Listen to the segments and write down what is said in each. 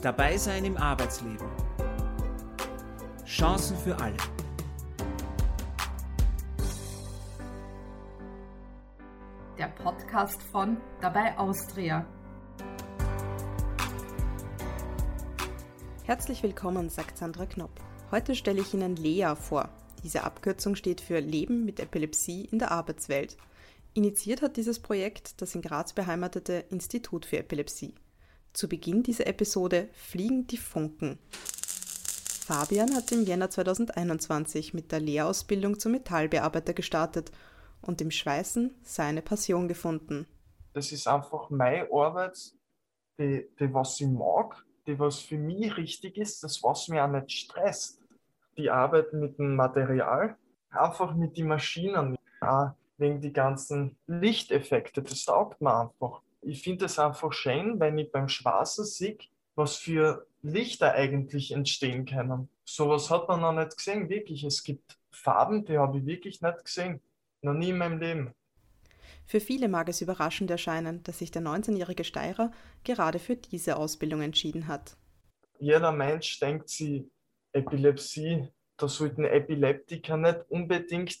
Dabei sein im Arbeitsleben. Chancen für alle. Der Podcast von Dabei Austria. Herzlich willkommen, sagt Sandra Knopp. Heute stelle ich Ihnen Lea vor. Diese Abkürzung steht für Leben mit Epilepsie in der Arbeitswelt. Initiiert hat dieses Projekt das in Graz beheimatete Institut für Epilepsie. Zu Beginn dieser Episode fliegen die Funken. Fabian hat im Jänner 2021 mit der Lehrausbildung zum Metallbearbeiter gestartet und im Schweißen seine Passion gefunden. Das ist einfach meine Arbeit, die, die was ich mag, die was für mich richtig ist, das was mir auch nicht stresst. Die Arbeit mit dem Material, einfach mit den Maschinen, auch wegen die ganzen Lichteffekte, das taugt mir einfach ich finde es einfach schön, wenn ich beim Schwarzen sehe, was für Lichter eigentlich entstehen können. Sowas hat man noch nicht gesehen, wirklich. Es gibt Farben, die habe ich wirklich nicht gesehen. Noch nie in meinem Leben. Für viele mag es überraschend erscheinen, dass sich der 19-jährige Steirer gerade für diese Ausbildung entschieden hat. Jeder Mensch denkt sich, Epilepsie, da sollten Epileptiker nicht unbedingt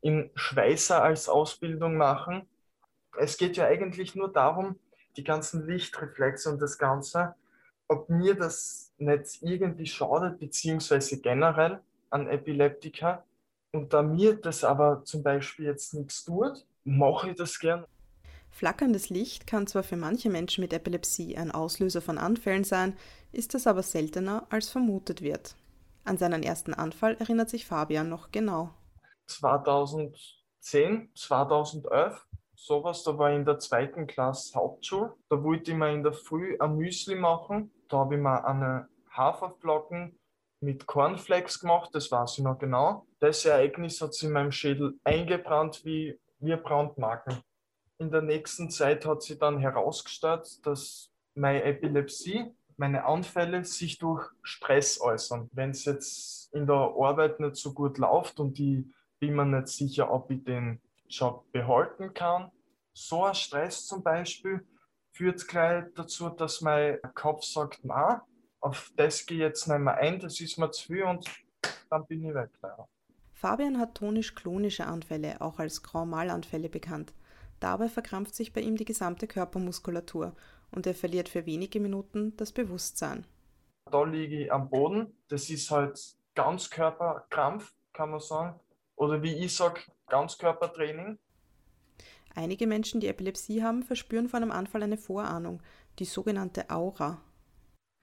in Schweißer als Ausbildung machen, es geht ja eigentlich nur darum, die ganzen Lichtreflexe und das Ganze, ob mir das nicht irgendwie schadet, beziehungsweise generell an Epileptika. Und da mir das aber zum Beispiel jetzt nichts tut, mache ich das gern. Flackerndes Licht kann zwar für manche Menschen mit Epilepsie ein Auslöser von Anfällen sein, ist das aber seltener als vermutet wird. An seinen ersten Anfall erinnert sich Fabian noch genau. 2010, 2011 sowas, da war ich in der zweiten Klasse Hauptschule. Da wollte ich mir in der Früh ein Müsli machen. Da habe ich mir eine Haferflocken mit Cornflakes gemacht, das weiß ich noch genau. Das Ereignis hat sich in meinem Schädel eingebrannt wie, wie Brandmarken. In der nächsten Zeit hat sich dann herausgestellt, dass meine Epilepsie, meine Anfälle sich durch Stress äußern. Wenn es jetzt in der Arbeit nicht so gut läuft und ich bin mir nicht sicher, ob ich den Job behalten kann. So ein Stress zum Beispiel führt gleich dazu, dass mein Kopf sagt, na, auf das gehe ich jetzt nicht mehr ein, das ist mir zu viel und dann bin ich weg. Leider. Fabian hat tonisch-klonische Anfälle, auch als Grand Mal-Anfälle bekannt. Dabei verkrampft sich bei ihm die gesamte Körpermuskulatur und er verliert für wenige Minuten das Bewusstsein. Da liege ich am Boden. Das ist halt Ganzkörperkrampf, kann man sagen. Oder wie ich sage, Ganzkörpertraining. Einige Menschen, die Epilepsie haben, verspüren vor einem Anfall eine Vorahnung, die sogenannte Aura.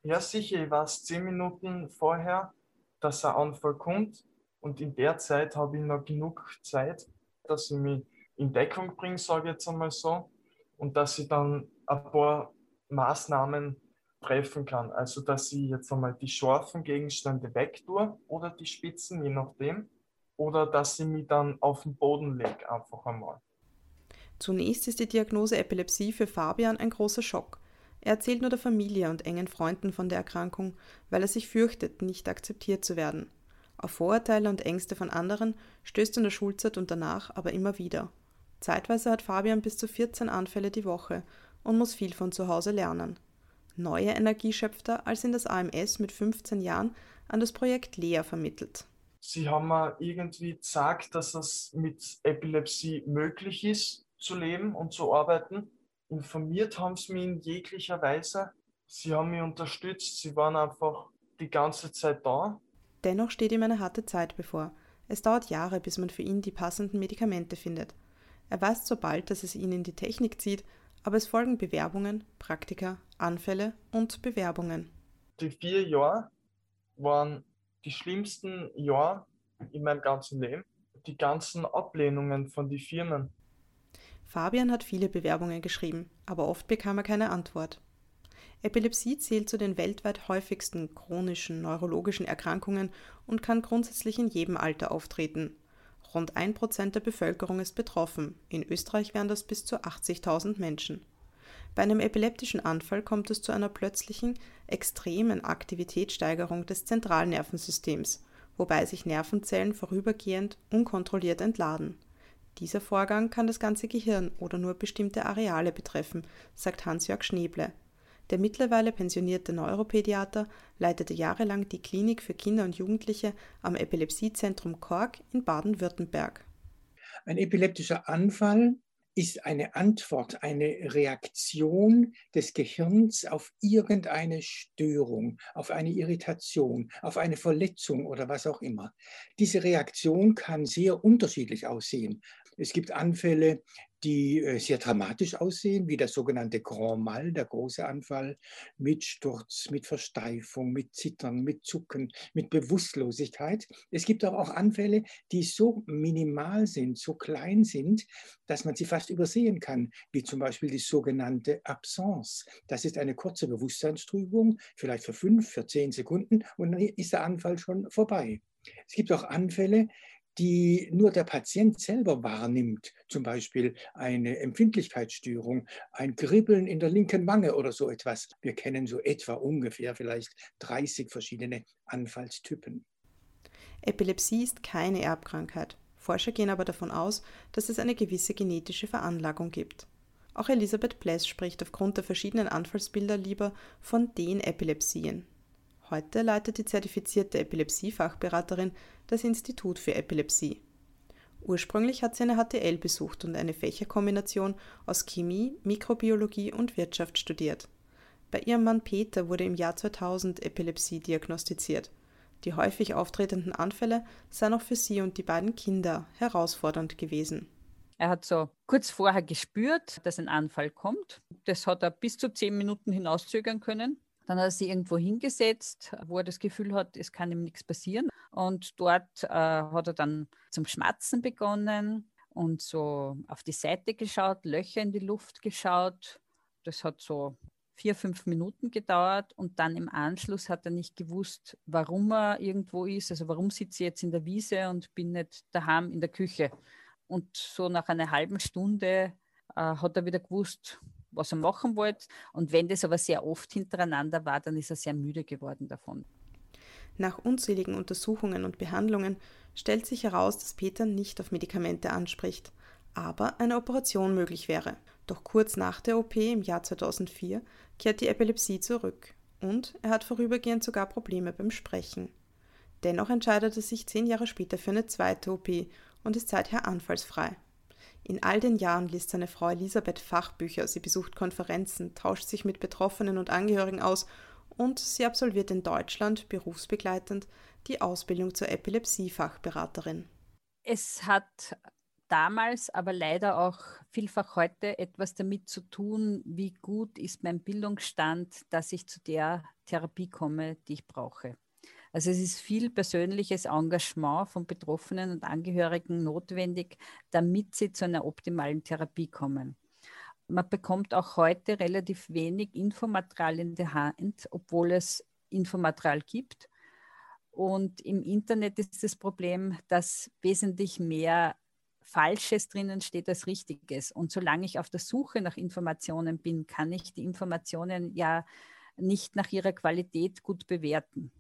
Ja, sicher, ich weiß zehn Minuten vorher, dass ein Anfall kommt und in der Zeit habe ich noch genug Zeit, dass ich mich in Deckung bringe, sage ich jetzt einmal so, und dass ich dann ein paar Maßnahmen treffen kann. Also, dass ich jetzt einmal die scharfen Gegenstände wegtue oder die Spitzen, je nachdem oder dass sie mich dann auf den Boden legt, einfach einmal. Zunächst ist die Diagnose Epilepsie für Fabian ein großer Schock. Er erzählt nur der Familie und engen Freunden von der Erkrankung, weil er sich fürchtet, nicht akzeptiert zu werden. Auf Vorurteile und Ängste von anderen stößt in der Schulzeit und danach aber immer wieder. Zeitweise hat Fabian bis zu 14 Anfälle die Woche und muss viel von zu Hause lernen. Neue Energie schöpft er, als ihn das AMS mit 15 Jahren an das Projekt Lea vermittelt sie haben mir irgendwie gesagt, dass es mit Epilepsie möglich ist, zu leben und zu arbeiten. Informiert haben sie mich in jeglicher Weise. Sie haben mich unterstützt, sie waren einfach die ganze Zeit da. Dennoch steht ihm eine harte Zeit bevor. Es dauert Jahre, bis man für ihn die passenden Medikamente findet. Er weiß zwar bald, dass es ihn in die Technik zieht, aber es folgen Bewerbungen, Praktika, Anfälle und Bewerbungen. Die vier Jahre waren die schlimmsten Jahre in meinem ganzen Leben. Die ganzen Ablehnungen von den Firmen. Fabian hat viele Bewerbungen geschrieben, aber oft bekam er keine Antwort. Epilepsie zählt zu den weltweit häufigsten chronischen neurologischen Erkrankungen und kann grundsätzlich in jedem Alter auftreten. Rund ein Prozent der Bevölkerung ist betroffen, in Österreich wären das bis zu 80.000 Menschen. Bei einem epileptischen Anfall kommt es zu einer plötzlichen, extremen Aktivitätssteigerung des Zentralnervensystems, wobei sich Nervenzellen vorübergehend unkontrolliert entladen. Dieser Vorgang kann das ganze Gehirn oder nur bestimmte Areale betreffen, sagt Hans-Jörg Schneeble. Der mittlerweile pensionierte Neuropädiater leitete jahrelang die Klinik für Kinder und Jugendliche am Epilepsiezentrum Kork in Baden-Württemberg. Ein epileptischer Anfall ist eine Antwort, eine Reaktion des Gehirns auf irgendeine Störung, auf eine Irritation, auf eine Verletzung oder was auch immer. Diese Reaktion kann sehr unterschiedlich aussehen. Es gibt Anfälle, die äh, sehr dramatisch aussehen, wie der sogenannte Grand Mal, der große Anfall, mit Sturz, mit Versteifung, mit Zittern, mit Zucken, mit Bewusstlosigkeit. Es gibt aber auch Anfälle, die so minimal sind, so klein sind, dass man sie fast übersehen kann, wie zum Beispiel die sogenannte Absence. Das ist eine kurze Bewusstseinstrübung, vielleicht für fünf, für zehn Sekunden und dann ist der Anfall schon vorbei. Es gibt auch Anfälle, die nur der Patient selber wahrnimmt, zum Beispiel eine Empfindlichkeitsstörung, ein Kribbeln in der linken Wange oder so etwas. Wir kennen so etwa ungefähr vielleicht 30 verschiedene Anfallstypen. Epilepsie ist keine Erbkrankheit. Forscher gehen aber davon aus, dass es eine gewisse genetische Veranlagung gibt. Auch Elisabeth Pless spricht aufgrund der verschiedenen Anfallsbilder lieber von den Epilepsien. Heute leitet die zertifizierte Epilepsie-Fachberaterin das Institut für Epilepsie. Ursprünglich hat sie eine HTL besucht und eine Fächerkombination aus Chemie, Mikrobiologie und Wirtschaft studiert. Bei ihrem Mann Peter wurde im Jahr 2000 Epilepsie diagnostiziert. Die häufig auftretenden Anfälle seien auch für sie und die beiden Kinder herausfordernd gewesen. Er hat so kurz vorher gespürt, dass ein Anfall kommt. Das hat er bis zu zehn Minuten hinauszögern können. Dann hat er sich irgendwo hingesetzt, wo er das Gefühl hat, es kann ihm nichts passieren. Und dort äh, hat er dann zum Schmatzen begonnen und so auf die Seite geschaut, Löcher in die Luft geschaut. Das hat so vier, fünf Minuten gedauert und dann im Anschluss hat er nicht gewusst, warum er irgendwo ist. Also warum sitze ich jetzt in der Wiese und bin nicht daheim in der Küche. Und so nach einer halben Stunde äh, hat er wieder gewusst, was er machen wollte. Und wenn das aber sehr oft hintereinander war, dann ist er sehr müde geworden davon. Nach unzähligen Untersuchungen und Behandlungen stellt sich heraus, dass Peter nicht auf Medikamente anspricht, aber eine Operation möglich wäre. Doch kurz nach der OP im Jahr 2004 kehrt die Epilepsie zurück und er hat vorübergehend sogar Probleme beim Sprechen. Dennoch entscheidet er sich zehn Jahre später für eine zweite OP und ist seither anfallsfrei. In all den Jahren liest seine Frau Elisabeth Fachbücher, sie besucht Konferenzen, tauscht sich mit Betroffenen und Angehörigen aus und sie absolviert in Deutschland berufsbegleitend die Ausbildung zur Epilepsie-Fachberaterin. Es hat damals, aber leider auch vielfach heute etwas damit zu tun, wie gut ist mein Bildungsstand, dass ich zu der Therapie komme, die ich brauche. Also es ist viel persönliches Engagement von Betroffenen und Angehörigen notwendig, damit sie zu einer optimalen Therapie kommen. Man bekommt auch heute relativ wenig Infomaterial in der Hand, obwohl es Infomaterial gibt. Und im Internet ist das Problem, dass wesentlich mehr Falsches drinnen steht als Richtiges. Und solange ich auf der Suche nach Informationen bin, kann ich die Informationen ja nicht nach ihrer Qualität gut bewerten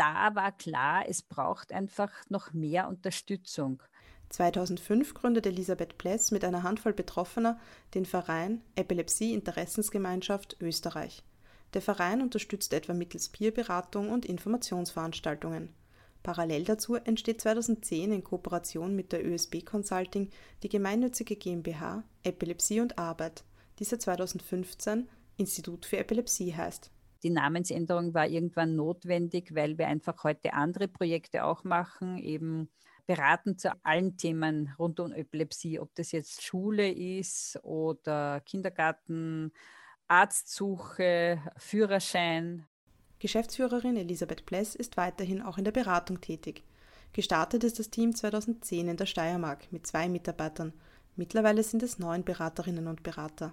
da war klar, es braucht einfach noch mehr Unterstützung. 2005 gründet Elisabeth Pless mit einer Handvoll Betroffener den Verein Epilepsie Interessensgemeinschaft Österreich. Der Verein unterstützt etwa mittels Peerberatung und Informationsveranstaltungen. Parallel dazu entsteht 2010 in Kooperation mit der ÖSB Consulting die gemeinnützige GmbH Epilepsie und Arbeit, die seit 2015 Institut für Epilepsie heißt. Die Namensänderung war irgendwann notwendig, weil wir einfach heute andere Projekte auch machen, eben beraten zu allen Themen rund um Epilepsie, ob das jetzt Schule ist oder Kindergarten, Arztsuche, Führerschein. Geschäftsführerin Elisabeth Pless ist weiterhin auch in der Beratung tätig. Gestartet ist das Team 2010 in der Steiermark mit zwei Mitarbeitern. Mittlerweile sind es neun Beraterinnen und Berater.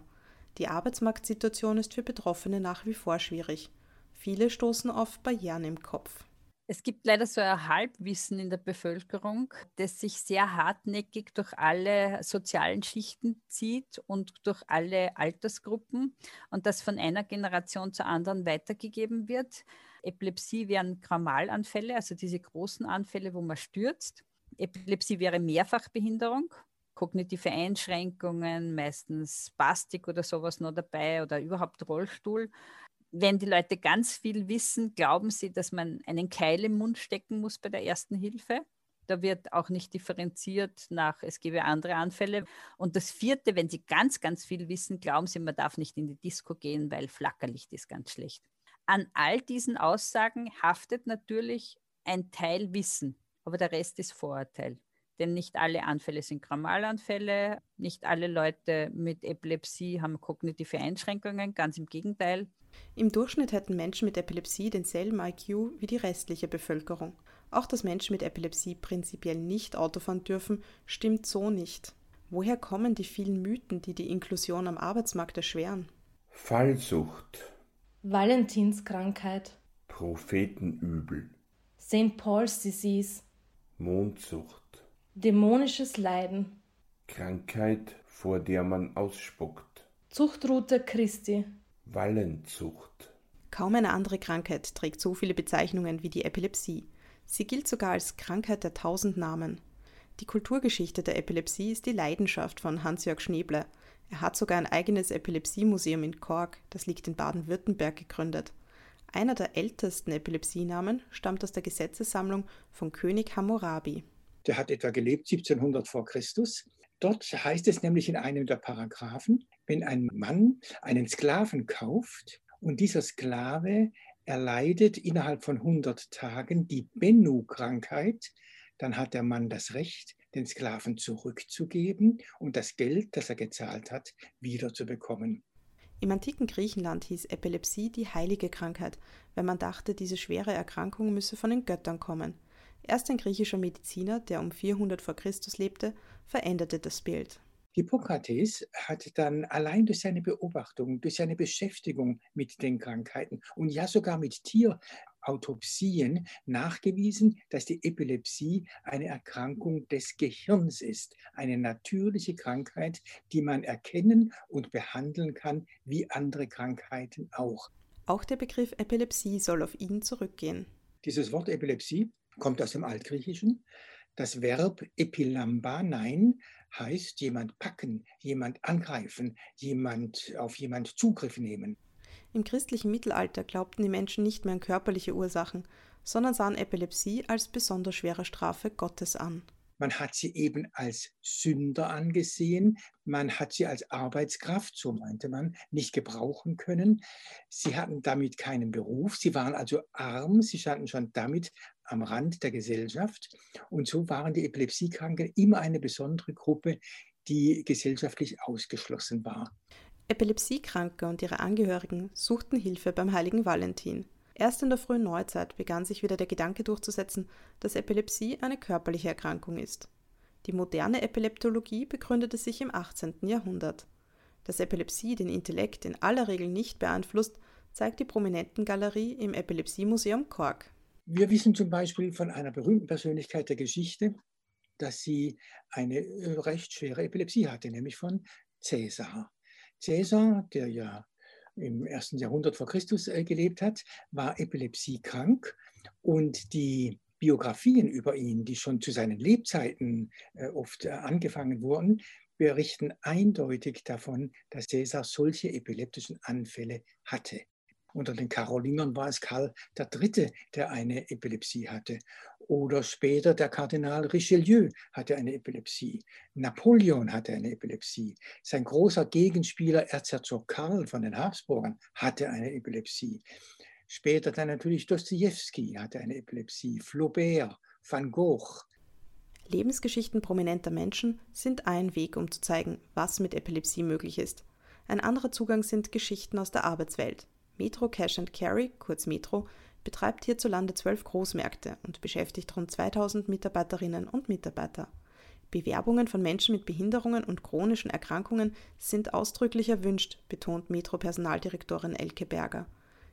Die Arbeitsmarktsituation ist für Betroffene nach wie vor schwierig. Viele stoßen auf Barrieren im Kopf. Es gibt leider so ein Halbwissen in der Bevölkerung, das sich sehr hartnäckig durch alle sozialen Schichten zieht und durch alle Altersgruppen und das von einer Generation zur anderen weitergegeben wird. Epilepsie wären Gramalanfälle, also diese großen Anfälle, wo man stürzt. Epilepsie wäre Mehrfachbehinderung, kognitive Einschränkungen, meistens Spastik oder sowas noch dabei oder überhaupt Rollstuhl. wenn die Leute ganz viel wissen, glauben sie, dass man einen Keil im Mund stecken muss bei der ersten Hilfe. Da wird auch nicht differenziert nach, es gebe andere Anfälle. Und das vierte, wenn Sie ganz, ganz viel wissen, glauben Sie, man darf nicht in die Disco gehen, weil Flackerlicht ist ganz schlecht. An all diesen Aussagen haftet natürlich ein Teil Wissen, aber der Rest ist Vorurteil. Denn nicht alle Anfälle sind Grammalanfälle, nicht alle Leute mit Epilepsie haben kognitive Einschränkungen, ganz im Gegenteil. Im Durchschnitt hätten Menschen mit Epilepsie denselben IQ wie die restliche Bevölkerung. Auch dass Menschen mit Epilepsie prinzipiell nicht Auto fahren dürfen, stimmt so nicht. Woher kommen die vielen Mythen, die die Inklusion am Arbeitsmarkt erschweren? Fallsucht. Valentinskrankheit. Prophetenübel. St. Paul's Disease. Mondsucht. Dämonisches Leiden. Krankheit, vor der man ausspuckt. Zuchtroute Christi. Wallenzucht. Kaum eine andere Krankheit trägt so viele Bezeichnungen wie die Epilepsie. Sie gilt sogar als Krankheit der tausend Namen. Die Kulturgeschichte der Epilepsie ist die Leidenschaft von Hans-Jörg Schneeble. Er hat sogar ein eigenes Epilepsiemuseum in Kork, das liegt in Baden-Württemberg, gegründet. Einer der ältesten Epilepsienamen stammt aus der Gesetzessammlung von König Hammurabi. Der hat etwa gelebt 1700 vor Christus. Dort heißt es nämlich in einem der Paragraphen, wenn ein Mann einen Sklaven kauft und dieser Sklave erleidet innerhalb von 100 Tagen die Bennu-Krankheit, dann hat der Mann das Recht, den Sklaven zurückzugeben und das Geld, das er gezahlt hat, wiederzubekommen. Im antiken Griechenland hieß Epilepsie die heilige Krankheit, weil man dachte, diese schwere Erkrankung müsse von den Göttern kommen. Erst ein griechischer Mediziner, der um 400 vor Christus lebte, veränderte das Bild. Hippokrates hat dann allein durch seine Beobachtung, durch seine Beschäftigung mit den Krankheiten und ja sogar mit Tierautopsien nachgewiesen, dass die Epilepsie eine Erkrankung des Gehirns ist, eine natürliche Krankheit, die man erkennen und behandeln kann, wie andere Krankheiten auch. Auch der Begriff Epilepsie soll auf ihn zurückgehen. Dieses Wort Epilepsie kommt aus dem Altgriechischen. Das Verb epilamba, nein, heißt jemand packen, jemand angreifen, jemand auf jemand Zugriff nehmen. Im christlichen Mittelalter glaubten die Menschen nicht mehr an körperliche Ursachen, sondern sahen Epilepsie als besonders schwere Strafe Gottes an. Man hat sie eben als Sünder angesehen, man hat sie als Arbeitskraft, so meinte man, nicht gebrauchen können. Sie hatten damit keinen Beruf, sie waren also arm, sie standen schon damit am Rand der Gesellschaft. Und so waren die Epilepsiekranken immer eine besondere Gruppe, die gesellschaftlich ausgeschlossen war. Epilepsiekranke und ihre Angehörigen suchten Hilfe beim heiligen Valentin. Erst in der frühen Neuzeit begann sich wieder der Gedanke durchzusetzen, dass Epilepsie eine körperliche Erkrankung ist. Die moderne Epileptologie begründete sich im 18. Jahrhundert. Dass Epilepsie den Intellekt in aller Regel nicht beeinflusst, zeigt die Prominentengalerie im Epilepsiemuseum Kork. Wir wissen zum Beispiel von einer berühmten Persönlichkeit der Geschichte, dass sie eine äh, recht schwere Epilepsie hatte, nämlich von Cäsar. Cäsar, der ja im ersten Jahrhundert vor Christus äh, gelebt hat, war epilepsiekrank und die Biografien über ihn, die schon zu seinen Lebzeiten äh, oft angefangen wurden, berichten eindeutig davon, dass Cäsar solche epileptischen Anfälle hatte. Unter den Karolingern war es Karl III., der eine Epilepsie hatte. Oder später der Kardinal Richelieu hatte eine Epilepsie. Napoleon hatte eine Epilepsie. Sein großer Gegenspieler Erzherzog Karl von den Habsburgern hatte eine Epilepsie. Später dann natürlich Dostoevsky hatte eine Epilepsie, Flaubert, Van Gogh. Lebensgeschichten prominenter Menschen sind ein Weg, um zu zeigen, was mit Epilepsie möglich ist. Ein anderer Zugang sind Geschichten aus der Arbeitswelt. Metro Cash and Carry, kurz Metro, betreibt hierzulande zwölf Großmärkte und beschäftigt rund 2000 Mitarbeiterinnen und Mitarbeiter. Bewerbungen von Menschen mit Behinderungen und chronischen Erkrankungen sind ausdrücklich erwünscht, betont Metro-Personaldirektorin Elke Berger.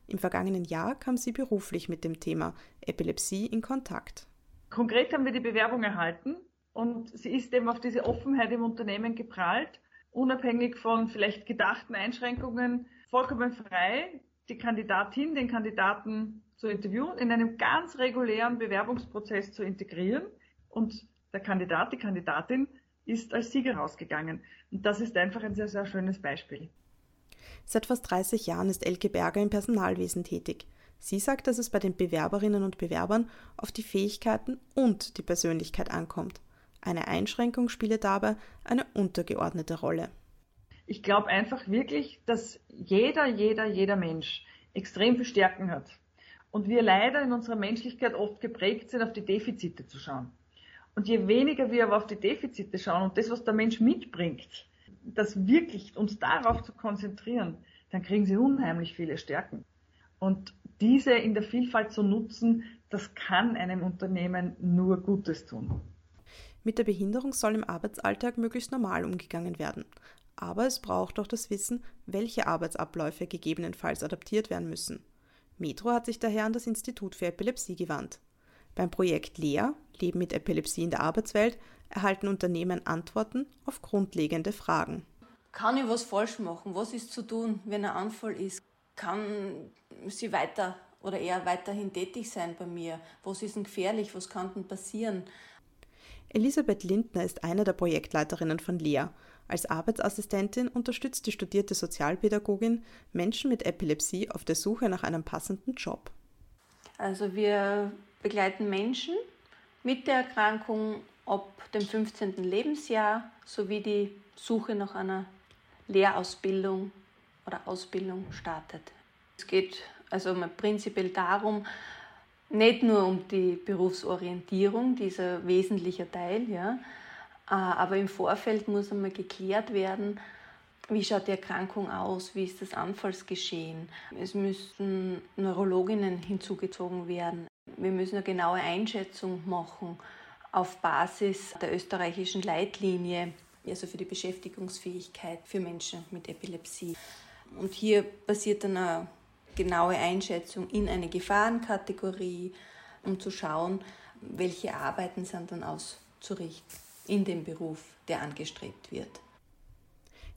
Im vergangenen Jahr kam sie beruflich mit dem Thema Epilepsie in Kontakt. Konkret haben wir die Bewerbung erhalten und sie ist eben auf diese Offenheit im Unternehmen geprallt, unabhängig von vielleicht gedachten Einschränkungen, vollkommen frei die Kandidatin, den Kandidaten zu interviewen, in einem ganz regulären Bewerbungsprozess zu integrieren und der Kandidat, die Kandidatin ist als Sieger rausgegangen. Und das ist einfach ein sehr, sehr schönes Beispiel. Seit fast 30 Jahren ist Elke Berger im Personalwesen tätig. Sie sagt, dass es bei den Bewerberinnen und Bewerbern auf die Fähigkeiten und die Persönlichkeit ankommt. Eine Einschränkung spiele dabei eine untergeordnete Rolle. Ich glaube einfach wirklich, dass jeder, jeder, jeder Mensch extrem viel Stärken hat. Und wir leider in unserer Menschlichkeit oft geprägt sind, auf die Defizite zu schauen. Und je weniger wir aber auf die Defizite schauen und das, was der Mensch mitbringt, das wirklich uns darauf zu konzentrieren, dann kriegen sie unheimlich viele Stärken. Und diese in der Vielfalt zu nutzen, das kann einem Unternehmen nur Gutes tun. Mit der Behinderung soll im Arbeitsalltag möglichst normal umgegangen werden. Aber es braucht auch das Wissen, welche Arbeitsabläufe gegebenenfalls adaptiert werden müssen. Metro hat sich daher an das Institut für Epilepsie gewandt. Beim Projekt LEA, Leben mit Epilepsie in der Arbeitswelt, erhalten Unternehmen Antworten auf grundlegende Fragen. Kann ich was falsch machen? Was ist zu tun, wenn ein Anfall ist? Kann sie weiter oder eher weiterhin tätig sein bei mir? Was ist denn gefährlich? Was kann denn passieren? Elisabeth Lindner ist eine der Projektleiterinnen von LEA. Als Arbeitsassistentin unterstützt die studierte Sozialpädagogin Menschen mit Epilepsie auf der Suche nach einem passenden Job. Also wir begleiten Menschen mit der Erkrankung ab dem 15. Lebensjahr sowie die Suche nach einer Lehrausbildung oder Ausbildung startet. Es geht also prinzipiell darum, nicht nur um die Berufsorientierung, dieser wesentliche Teil, ja, aber im Vorfeld muss einmal geklärt werden, wie schaut die Erkrankung aus, wie ist das Anfallsgeschehen. Es müssen Neurologinnen hinzugezogen werden. Wir müssen eine genaue Einschätzung machen auf Basis der österreichischen Leitlinie, also für die Beschäftigungsfähigkeit für Menschen mit Epilepsie. Und hier passiert dann eine genaue Einschätzung in eine Gefahrenkategorie, um zu schauen, welche Arbeiten sind dann auszurichten in dem Beruf, der angestrebt wird.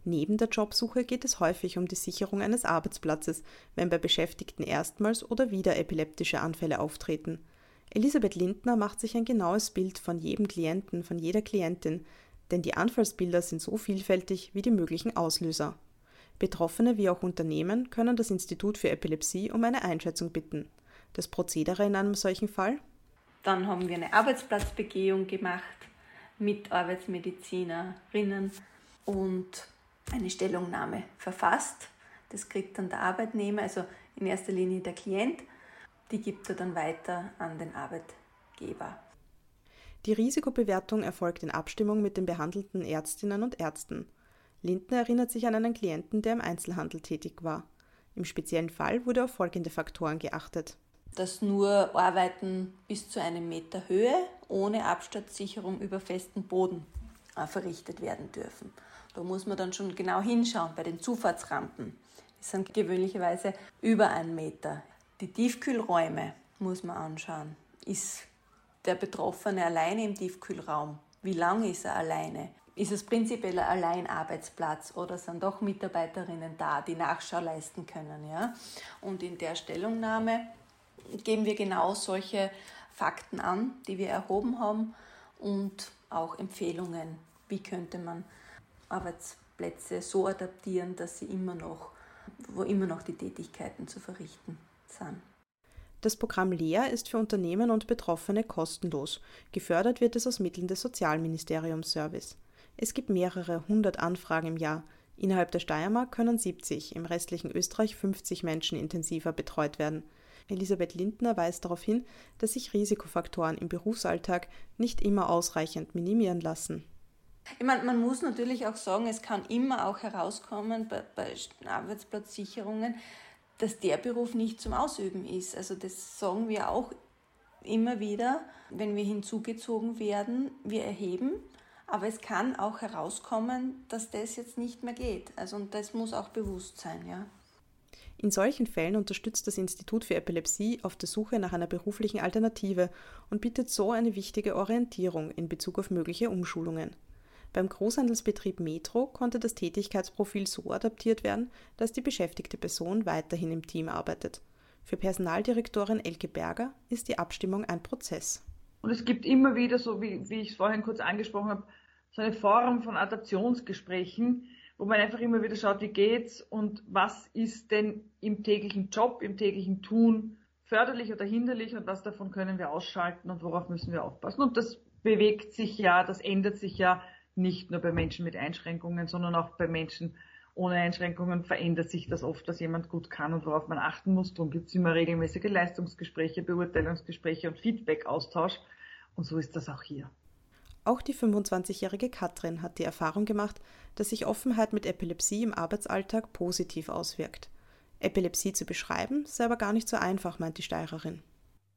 Neben der Jobsuche geht es häufig um die Sicherung eines Arbeitsplatzes, wenn bei Beschäftigten erstmals oder wieder epileptische Anfälle auftreten. Elisabeth Lindner macht sich ein genaues Bild von jedem Klienten, von jeder Klientin, denn die Anfallsbilder sind so vielfältig wie die möglichen Auslöser. Betroffene wie auch Unternehmen können das Institut für Epilepsie um eine Einschätzung bitten. Das Prozedere in einem solchen Fall? Dann haben wir eine Arbeitsplatzbegehung gemacht mit Arbeitsmedizinerinnen und eine Stellungnahme verfasst. Das kriegt dann der Arbeitnehmer, also in erster Linie der Klient. Die gibt er dann weiter an den Arbeitgeber. Die Risikobewertung erfolgt in Abstimmung mit den behandelten Ärztinnen und Ärzten. Lindner erinnert sich an einen Klienten, der im Einzelhandel tätig war. Im speziellen Fall wurde auf folgende Faktoren geachtet dass nur Arbeiten bis zu einem Meter Höhe ohne Absturzsicherung über festen Boden verrichtet werden dürfen. Da muss man dann schon genau hinschauen bei den Zufahrtsrampen. Die sind gewöhnlicherweise über einen Meter. Die Tiefkühlräume muss man anschauen. Ist der Betroffene alleine im Tiefkühlraum? Wie lange ist er alleine? Ist es prinzipiell ein Alleinarbeitsplatz oder sind doch Mitarbeiterinnen da, die Nachschau leisten können? Ja? Und in der Stellungnahme geben wir genau solche Fakten an, die wir erhoben haben und auch Empfehlungen, wie könnte man Arbeitsplätze so adaptieren, dass sie immer noch, wo immer noch die Tätigkeiten zu verrichten sind. Das Programm LEA ist für Unternehmen und Betroffene kostenlos. Gefördert wird es aus Mitteln des Sozialministeriums Service. Es gibt mehrere hundert Anfragen im Jahr. Innerhalb der Steiermark können 70, im restlichen Österreich 50 Menschen intensiver betreut werden. Elisabeth Lindner weist darauf hin, dass sich Risikofaktoren im Berufsalltag nicht immer ausreichend minimieren lassen. Ich meine, man muss natürlich auch sagen, es kann immer auch herauskommen bei, bei Arbeitsplatzsicherungen, dass der Beruf nicht zum Ausüben ist. Also das sagen wir auch immer wieder, wenn wir hinzugezogen werden, wir erheben, aber es kann auch herauskommen, dass das jetzt nicht mehr geht. Also und das muss auch bewusst sein, ja. In solchen Fällen unterstützt das Institut für Epilepsie auf der Suche nach einer beruflichen Alternative und bietet so eine wichtige Orientierung in Bezug auf mögliche Umschulungen. Beim Großhandelsbetrieb Metro konnte das Tätigkeitsprofil so adaptiert werden, dass die beschäftigte Person weiterhin im Team arbeitet. Für Personaldirektorin Elke Berger ist die Abstimmung ein Prozess. Und es gibt immer wieder, so wie, wie ich es vorhin kurz angesprochen habe, so eine Form von Adaptionsgesprächen, wo man einfach immer wieder schaut, wie geht's und was ist denn im täglichen Job, im täglichen Tun förderlich oder hinderlich und was davon können wir ausschalten und worauf müssen wir aufpassen. Und das bewegt sich ja, das ändert sich ja nicht nur bei Menschen mit Einschränkungen, sondern auch bei Menschen ohne Einschränkungen verändert sich das oft, dass jemand gut kann und worauf man achten muss. Darum gibt es immer regelmäßige Leistungsgespräche, Beurteilungsgespräche und Feedback-Austausch. Und so ist das auch hier. Auch die 25-jährige Katrin hat die Erfahrung gemacht, dass sich Offenheit mit Epilepsie im Arbeitsalltag positiv auswirkt. Epilepsie zu beschreiben, sei aber gar nicht so einfach, meint die Steirerin.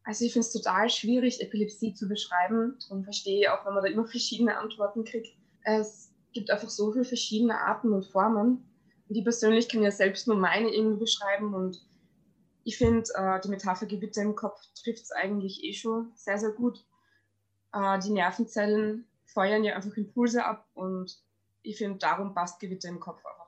Also ich finde es total schwierig, Epilepsie zu beschreiben. Darum verstehe ich auch, wenn man da immer verschiedene Antworten kriegt. Es gibt einfach so viele verschiedene Arten und Formen. Und ich persönlich kann ja selbst nur meine irgendwie beschreiben. Und ich finde, äh, die Metapher Gewitter im Kopf trifft es eigentlich eh schon sehr, sehr gut. Äh, die Nervenzellen feuern ja einfach Impulse ab und ich finde, darum passt Gewitter im Kopf auch.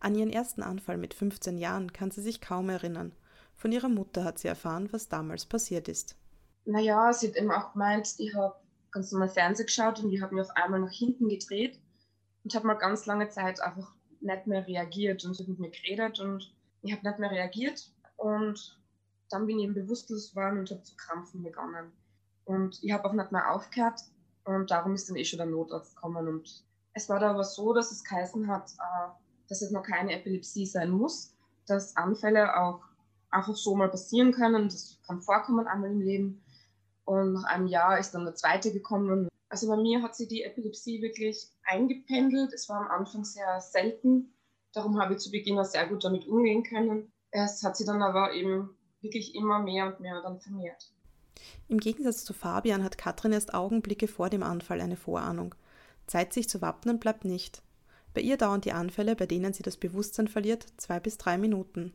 An ihren ersten Anfall mit 15 Jahren kann sie sich kaum erinnern. Von ihrer Mutter hat sie erfahren, was damals passiert ist. Naja, sie hat eben auch gemeint, ich habe ganz normal Fernsehen geschaut und ich habe mich auf einmal nach hinten gedreht und habe mal ganz lange Zeit einfach nicht mehr reagiert und sie hat mit mir geredet und ich habe nicht mehr reagiert und dann bin ich eben bewusstlos geworden und habe zu krampfen begonnen. Und ich habe auch nicht mehr aufgehört und darum ist dann eh schon der Notarzt gekommen. Und es war da aber so, dass es geheißen hat, äh, dass es noch keine Epilepsie sein muss, dass Anfälle auch einfach so mal passieren können. Das kann vorkommen einmal im Leben. Und nach einem Jahr ist dann der zweite gekommen. Also bei mir hat sich die Epilepsie wirklich eingependelt. Es war am Anfang sehr selten. Darum habe ich zu Beginn auch sehr gut damit umgehen können. Es hat sich dann aber eben wirklich immer mehr und mehr dann vermehrt. Im Gegensatz zu Fabian hat Katrin erst Augenblicke vor dem Anfall eine Vorahnung. Zeit, sich zu wappnen, bleibt nicht. Bei ihr dauern die Anfälle, bei denen sie das Bewusstsein verliert, zwei bis drei Minuten.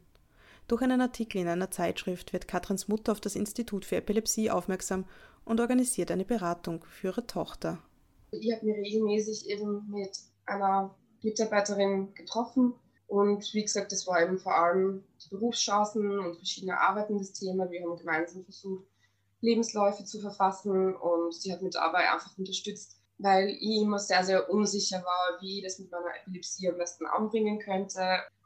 Durch einen Artikel in einer Zeitschrift wird Katrins Mutter auf das Institut für Epilepsie aufmerksam und organisiert eine Beratung für ihre Tochter. Ich habe mich regelmäßig eben mit einer Mitarbeiterin getroffen und wie gesagt, das war eben vor allem die Berufschancen und verschiedene Arbeiten das Thema. Wir haben gemeinsam versucht, Lebensläufe zu verfassen und sie hat mich dabei einfach unterstützt, weil ich immer sehr, sehr unsicher war, wie ich das mit meiner Epilepsie am besten anbringen könnte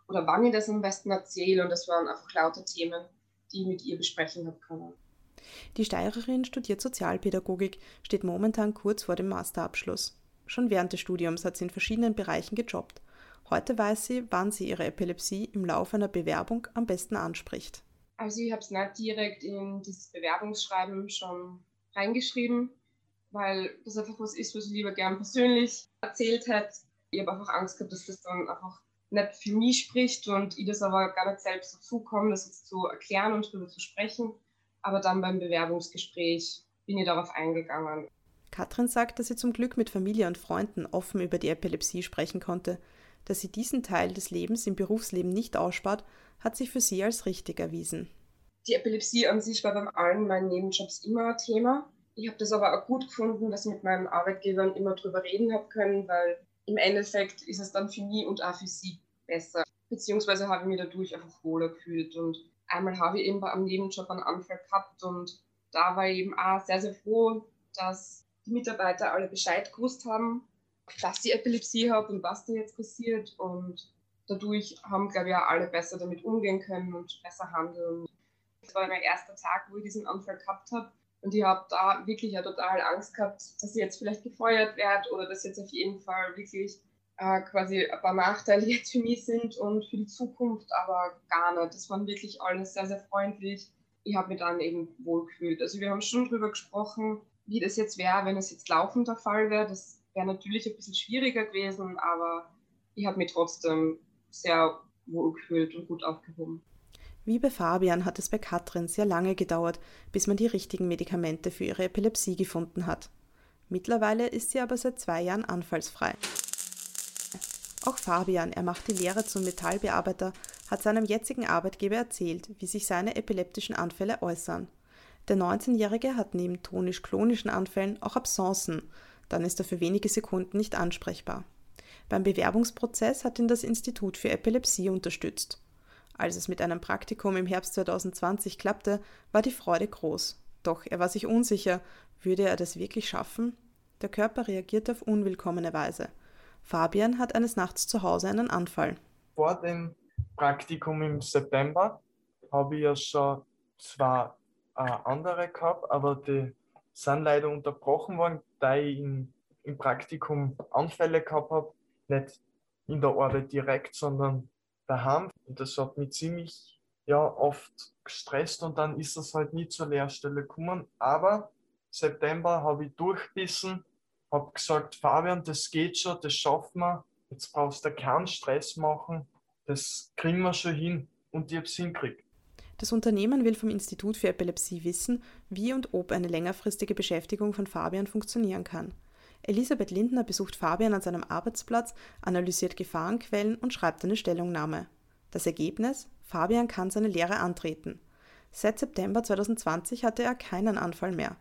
oder wann ich das am besten erzähle und das waren einfach lauter Themen, die ich mit ihr besprechen habe können. Die Steirerin studiert Sozialpädagogik, steht momentan kurz vor dem Masterabschluss. Schon während des Studiums hat sie in verschiedenen Bereichen gejobbt. Heute weiß sie, wann sie ihre Epilepsie im Laufe einer Bewerbung am besten anspricht. Also ich habe es nicht direkt in dieses Bewerbungsschreiben schon reingeschrieben, weil das einfach was ist, was ich lieber gern persönlich erzählt hätte. Ich habe einfach Angst gehabt, dass das dann einfach nicht für mich spricht und ich das aber gar nicht selbst dazu komme, das jetzt zu erklären und darüber zu sprechen. Aber dann beim Bewerbungsgespräch bin ich darauf eingegangen. Katrin sagt, dass sie zum Glück mit Familie und Freunden offen über die Epilepsie sprechen konnte. Dass sie diesen Teil des Lebens im Berufsleben nicht ausspart, hat sich für sie als richtig erwiesen. Die Epilepsie an sich war bei allen meinen Nebenjobs immer ein Thema. Ich habe das aber auch gut gefunden, dass ich mit meinen Arbeitgebern immer drüber reden habe können, weil im Endeffekt ist es dann für mich und auch für sie besser. Beziehungsweise habe ich mich dadurch einfach wohler gefühlt. Und einmal habe ich eben bei einem Nebenjob einen Anfall gehabt und da war ich eben auch sehr, sehr froh, dass die Mitarbeiter alle Bescheid gewusst haben, dass ich Epilepsie habe und was da jetzt passiert. Und dadurch haben, glaube ich, auch alle besser damit umgehen können und besser handeln. Das war mein erster Tag, wo ich diesen Anfall gehabt habe. Und ich habe da wirklich ja total Angst gehabt, dass ich jetzt vielleicht gefeuert werde oder dass jetzt auf jeden Fall wirklich äh, quasi ein paar Nachteile jetzt für mich sind und für die Zukunft, aber gar nicht. Das waren wirklich alles sehr, sehr freundlich. Ich habe mich dann eben wohl gefühlt. Also wir haben schon drüber gesprochen, wie das jetzt wäre, wenn es jetzt laufend der Fall wäre. Das wäre natürlich ein bisschen schwieriger gewesen, aber ich habe mich trotzdem sehr wohl gefühlt und gut aufgehoben. Wie bei Fabian hat es bei Katrin sehr lange gedauert, bis man die richtigen Medikamente für ihre Epilepsie gefunden hat. Mittlerweile ist sie aber seit zwei Jahren anfallsfrei. Auch Fabian, er macht die Lehre zum Metallbearbeiter, hat seinem jetzigen Arbeitgeber erzählt, wie sich seine epileptischen Anfälle äußern. Der 19-Jährige hat neben tonisch-klonischen Anfällen auch Absenzen, dann ist er für wenige Sekunden nicht ansprechbar. Beim Bewerbungsprozess hat ihn das Institut für Epilepsie unterstützt. Als es mit einem Praktikum im Herbst 2020 klappte, war die Freude groß. Doch er war sich unsicher, würde er das wirklich schaffen? Der Körper reagiert auf unwillkommene Weise. Fabian hat eines Nachts zu Hause einen Anfall. Vor dem Praktikum im September habe ich ja schon zwei äh, andere gehabt, aber die sind leider unterbrochen worden, da ich in, im Praktikum Anfälle gehabt habe. Nicht in der Arbeit direkt, sondern daheim. Und das hat mich ziemlich ja, oft gestresst und dann ist es halt nie zur Lehrstelle gekommen. Aber September habe ich durchbissen, habe gesagt, Fabian, das geht schon, das schaffen wir. Jetzt brauchst du keinen Stress machen, das kriegen wir schon hin. Und ich habe es hingekriegt. Das Unternehmen will vom Institut für Epilepsie wissen, wie und ob eine längerfristige Beschäftigung von Fabian funktionieren kann. Elisabeth Lindner besucht Fabian an seinem Arbeitsplatz, analysiert Gefahrenquellen und schreibt eine Stellungnahme. Das Ergebnis? Fabian kann seine Lehre antreten. Seit September 2020 hatte er keinen Anfall mehr.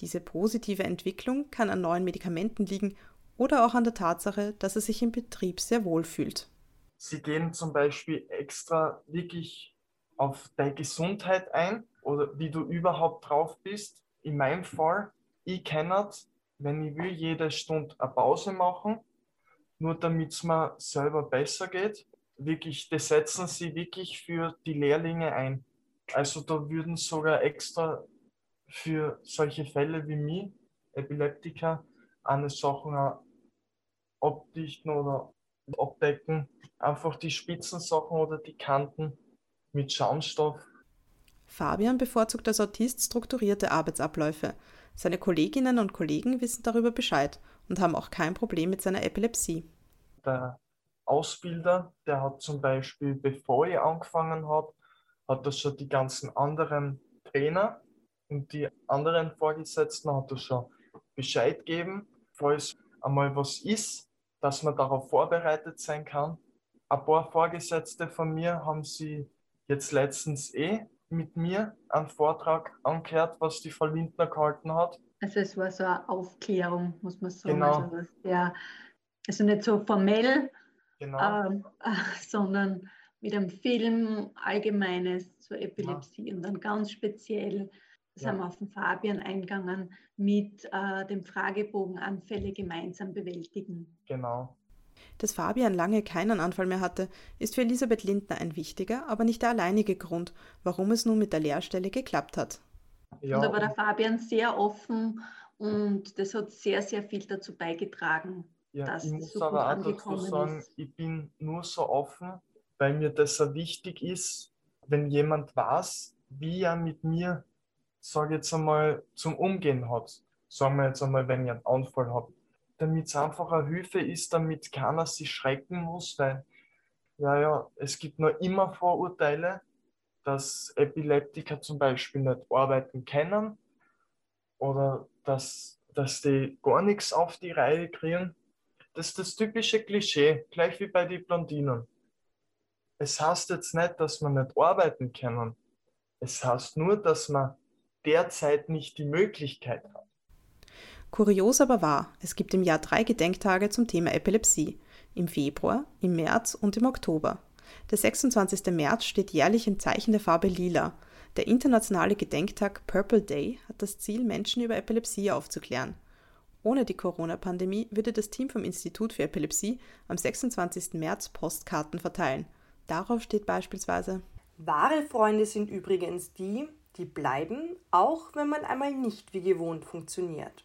Diese positive Entwicklung kann an neuen Medikamenten liegen oder auch an der Tatsache, dass er sich im Betrieb sehr wohl fühlt. Sie gehen zum Beispiel extra wirklich auf deine Gesundheit ein oder wie du überhaupt drauf bist. In meinem Fall, ich kenne es, wenn ich will, jede Stunde eine Pause machen, nur damit es mir selber besser geht. Wirklich, das setzen sie wirklich für die Lehrlinge ein. Also da würden sogar extra für solche Fälle wie mich, Epileptiker, eine Sachen abdichten oder abdecken. Einfach die Spitzensachen oder die Kanten mit Schaumstoff. Fabian bevorzugt als Autist strukturierte Arbeitsabläufe. Seine Kolleginnen und Kollegen wissen darüber Bescheid und haben auch kein Problem mit seiner Epilepsie. Der Ausbilder, der hat zum Beispiel, bevor ich angefangen habe, hat er schon die ganzen anderen Trainer und die anderen Vorgesetzten hat er schon Bescheid gegeben, falls einmal was ist, dass man darauf vorbereitet sein kann. Ein paar Vorgesetzte von mir haben sie jetzt letztens eh mit mir einen Vortrag angehört, was die Frau Lindner gehalten hat. Also es war so eine Aufklärung, muss man sagen. Genau. Also, der, also nicht so formell, Genau. ähm, äh, sondern mit einem Film Allgemeines zur Epilepsie und dann ganz speziell, das Ja. haben wir auf den Fabian eingegangen, mit äh, dem Fragebogen Anfälle gemeinsam bewältigen. Genau. Dass Fabian lange keinen Anfall mehr hatte, ist für Elisabeth Lindner ein wichtiger, aber nicht der alleinige Grund, warum es nun mit der Lehrstelle geklappt hat. Ja, und da war der Fabian sehr offen und das hat sehr, sehr viel dazu beigetragen, Ja, dass ich das muss so gut aber auch dazu angekommen sagen, ist. ich bin nur so offen, weil mir das so wichtig ist, wenn jemand weiß, wie er mit mir, sage jetzt einmal, zum Umgehen hat. Sagen wir jetzt einmal, wenn ich einen Anfall habe. Damit es einfach eine Hilfe ist, damit keiner sich schrecken muss, weil, ja, ja, es gibt noch immer Vorurteile, dass Epileptiker zum Beispiel nicht arbeiten können oder dass, dass die gar nichts auf die Reihe kriegen. Das ist das typische Klischee, gleich wie bei den Blondinen. Es heißt jetzt nicht, dass man nicht arbeiten können. Es heißt nur, dass man derzeit nicht die Möglichkeit hat. Kurios aber wahr, es gibt im Jahr drei Gedenktage zum Thema Epilepsie. Im Februar, im März und im Oktober. Der 26. März steht jährlich im Zeichen der Farbe Lila. Der internationale Gedenktag Purple Day hat das Ziel, Menschen über Epilepsie aufzuklären. Ohne die Corona-Pandemie würde das Team vom Institut für Epilepsie am 26. März Postkarten verteilen. Darauf steht beispielsweise Wahre Freunde sind übrigens die, die bleiben, auch wenn man einmal nicht wie gewohnt funktioniert.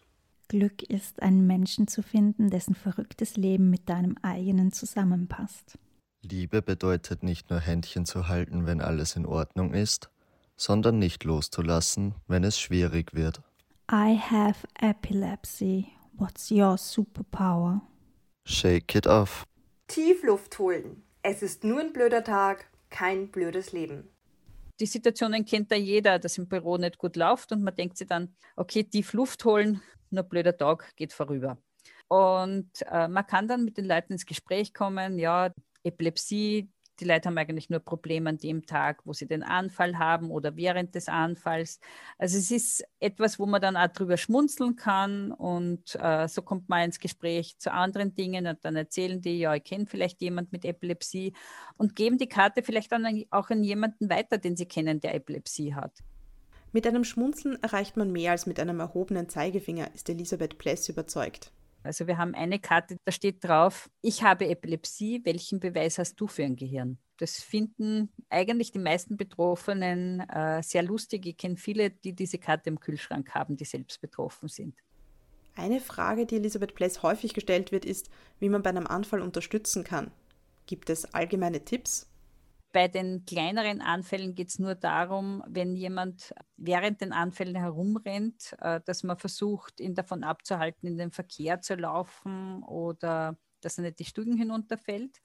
Glück ist, einen Menschen zu finden, dessen verrücktes Leben mit deinem eigenen zusammenpasst. Liebe bedeutet nicht nur Händchen zu halten, wenn alles in Ordnung ist, sondern nicht loszulassen, wenn es schwierig wird. I have epilepsy. What's your superpower? Shake it off. Tief Luft holen. Es ist nur ein blöder Tag, kein blödes Leben. Die Situationen kennt ja jeder, dass im Büro nicht gut läuft und man denkt sich dann, okay, tief Luft holen, nur blöder Tag geht vorüber. Und äh, man kann dann mit den Leuten ins Gespräch kommen, ja, Epilepsie, die Leute haben eigentlich nur Probleme an dem Tag, wo sie den Anfall haben oder während des Anfalls. Also es ist etwas, wo man dann auch drüber schmunzeln kann und äh, so kommt man ins Gespräch zu anderen Dingen und dann erzählen die, ja, ich kenne vielleicht jemand mit Epilepsie und geben die Karte vielleicht dann auch an jemanden weiter, den sie kennen, der Epilepsie hat. Mit einem Schmunzeln erreicht man mehr als mit einem erhobenen Zeigefinger, ist Elisabeth Pless überzeugt. Also wir haben eine Karte, da steht drauf, ich habe Epilepsie, welchen Beweis hast du für ein Gehirn? Das finden eigentlich die meisten Betroffenen äh, sehr lustig. Ich kenne viele, die diese Karte im Kühlschrank haben, die selbst betroffen sind. Eine Frage, die Elisabeth Pless häufig gestellt wird, ist, wie man bei einem Anfall unterstützen kann. Gibt es allgemeine Tipps? Bei den kleineren Anfällen geht es nur darum, wenn jemand während den Anfällen herumrennt, äh, dass man versucht, ihn davon abzuhalten, in den Verkehr zu laufen oder dass er nicht die Stufen hinunterfällt.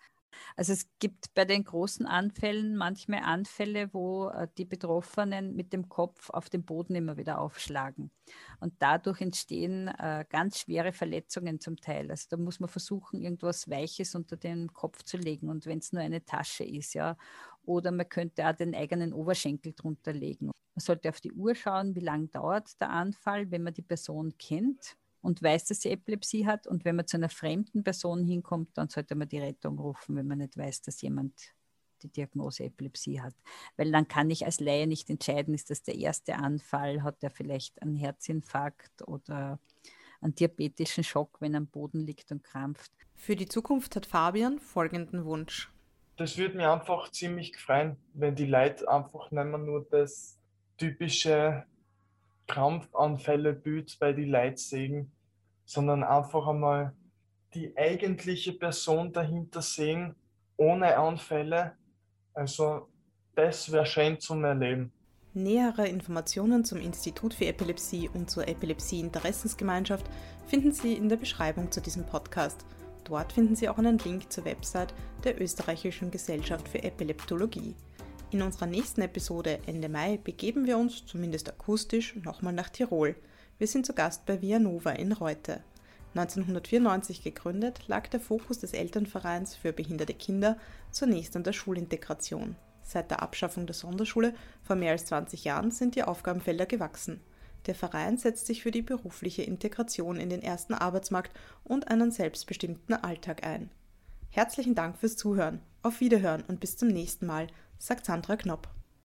Also es gibt bei den großen Anfällen manchmal Anfälle, wo äh, die Betroffenen mit dem Kopf auf den Boden immer wieder aufschlagen. Und dadurch entstehen äh, ganz schwere Verletzungen zum Teil. Also da muss man versuchen, irgendwas Weiches unter den Kopf zu legen. Und wenn es nur eine Tasche ist, ja. Oder man könnte auch den eigenen Oberschenkel drunter legen. Man sollte auf die Uhr schauen, wie lange dauert der Anfall, wenn man die Person kennt und weiß, dass sie Epilepsie hat. Und wenn man zu einer fremden Person hinkommt, dann sollte man die Rettung rufen, wenn man nicht weiß, dass jemand die Diagnose Epilepsie hat. Weil dann kann ich als Laie nicht entscheiden, ist das der erste Anfall, hat er vielleicht einen Herzinfarkt oder einen diabetischen Schock, wenn er am Boden liegt und krampft. Für die Zukunft hat Fabian folgenden Wunsch. Das würde mir einfach ziemlich freuen, wenn die Leute einfach nicht mehr nur das typische Krampfanfälle Bild bei die Leute sehen, sondern einfach einmal die eigentliche Person dahinter sehen, ohne Anfälle. Also das wäre schön zum Erleben. Nähere Informationen zum Institut für Epilepsie und zur Epilepsie-Interessensgemeinschaft finden Sie in der Beschreibung zu diesem Podcast. Dort finden Sie auch einen Link zur Website der Österreichischen Gesellschaft für Epileptologie. In unserer nächsten Episode Ende Mai begeben wir uns, zumindest akustisch, nochmal nach Tirol. Wir sind zu Gast bei Vianova in Reute. 1994 gegründet, lag der Fokus des Elternvereins für behinderte Kinder zunächst an der Schulintegration. Seit der Abschaffung der Sonderschule vor mehr als 20 Jahren sind die Aufgabenfelder gewachsen. Der Verein setzt sich für die berufliche Integration in den ersten Arbeitsmarkt und einen selbstbestimmten Alltag ein. Herzlichen Dank fürs Zuhören. Auf Wiederhören und bis zum nächsten Mal sagt Sandra Knopp.